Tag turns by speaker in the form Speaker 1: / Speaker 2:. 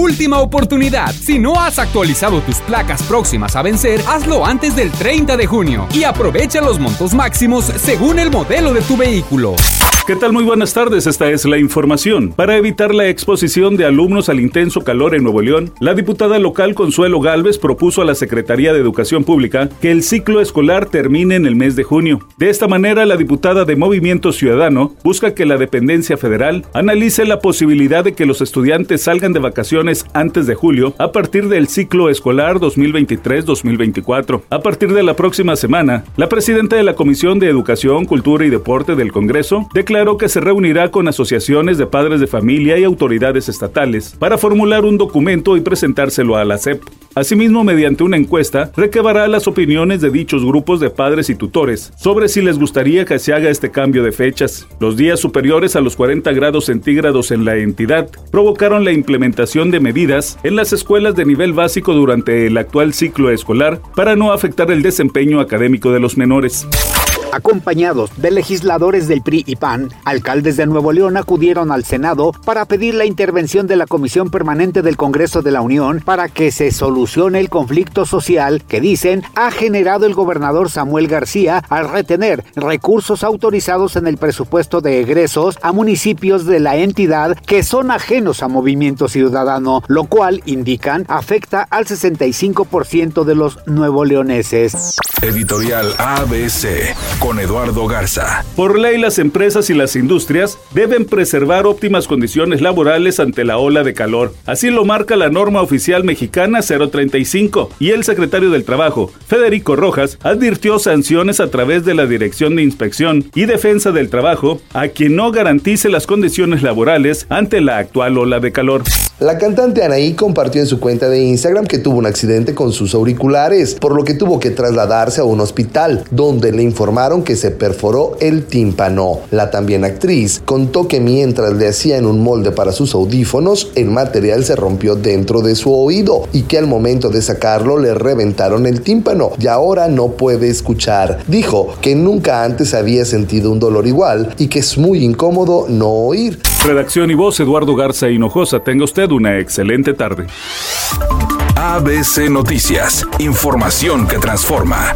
Speaker 1: Última oportunidad. Si no has actualizado tus placas próximas a vencer, hazlo antes del 30 de junio y aprovecha los montos máximos según el modelo de tu vehículo.
Speaker 2: ¿Qué tal? Muy buenas tardes, esta es la información. Para evitar la exposición de alumnos al intenso calor en Nuevo León, la diputada local Consuelo Galvez propuso a la Secretaría de Educación Pública que el ciclo escolar termine en el mes de junio. De esta manera, la diputada de Movimiento Ciudadano busca que la dependencia federal analice la posibilidad de que los estudiantes salgan de vacaciones antes de julio a partir del ciclo escolar 2023-2024. A partir de la próxima semana, la presidenta de la Comisión de Educación, Cultura y Deporte del Congreso declaró que se reunirá con asociaciones de padres de familia y autoridades estatales para formular un documento y presentárselo a la SEP. Asimismo, mediante una encuesta, recabará las opiniones de dichos grupos de padres y tutores sobre si les gustaría que se haga este cambio de fechas. Los días superiores a los 40 grados centígrados en la entidad provocaron la implementación de medidas en las escuelas de nivel básico durante el actual ciclo escolar para no afectar el desempeño académico de los menores.
Speaker 3: Acompañados de legisladores del PRI y PAN, alcaldes de Nuevo León acudieron al Senado para pedir la intervención de la Comisión Permanente del Congreso de la Unión para que se solucione el conflicto social que dicen ha generado el gobernador Samuel García al retener recursos autorizados en el presupuesto de egresos a municipios de la entidad que son ajenos a Movimiento Ciudadano, lo cual, indican, afecta al 65% de los nuevo leoneses.
Speaker 4: Editorial ABC con Eduardo Garza.
Speaker 2: Por ley, las empresas y las industrias deben preservar óptimas condiciones laborales ante la ola de calor. Así lo marca la norma oficial mexicana 035 y el secretario del Trabajo, Federico Rojas, advirtió sanciones a través de la Dirección de Inspección y Defensa del Trabajo a quien no garantice las condiciones laborales ante la actual ola de calor.
Speaker 5: La cantante Anaí compartió en su cuenta de Instagram que tuvo un accidente con sus auriculares, por lo que tuvo que trasladarse a un hospital, donde le informaron que se perforó el tímpano. La también actriz contó que mientras le hacían un molde para sus audífonos, el material se rompió dentro de su oído y que al momento de sacarlo le reventaron el tímpano y ahora no puede escuchar. Dijo que nunca antes había sentido un dolor igual y que es muy incómodo no oír.
Speaker 2: Redacción y voz Eduardo Garza Hinojosa. Tenga usted una excelente tarde.
Speaker 4: ABC Noticias. Información que transforma.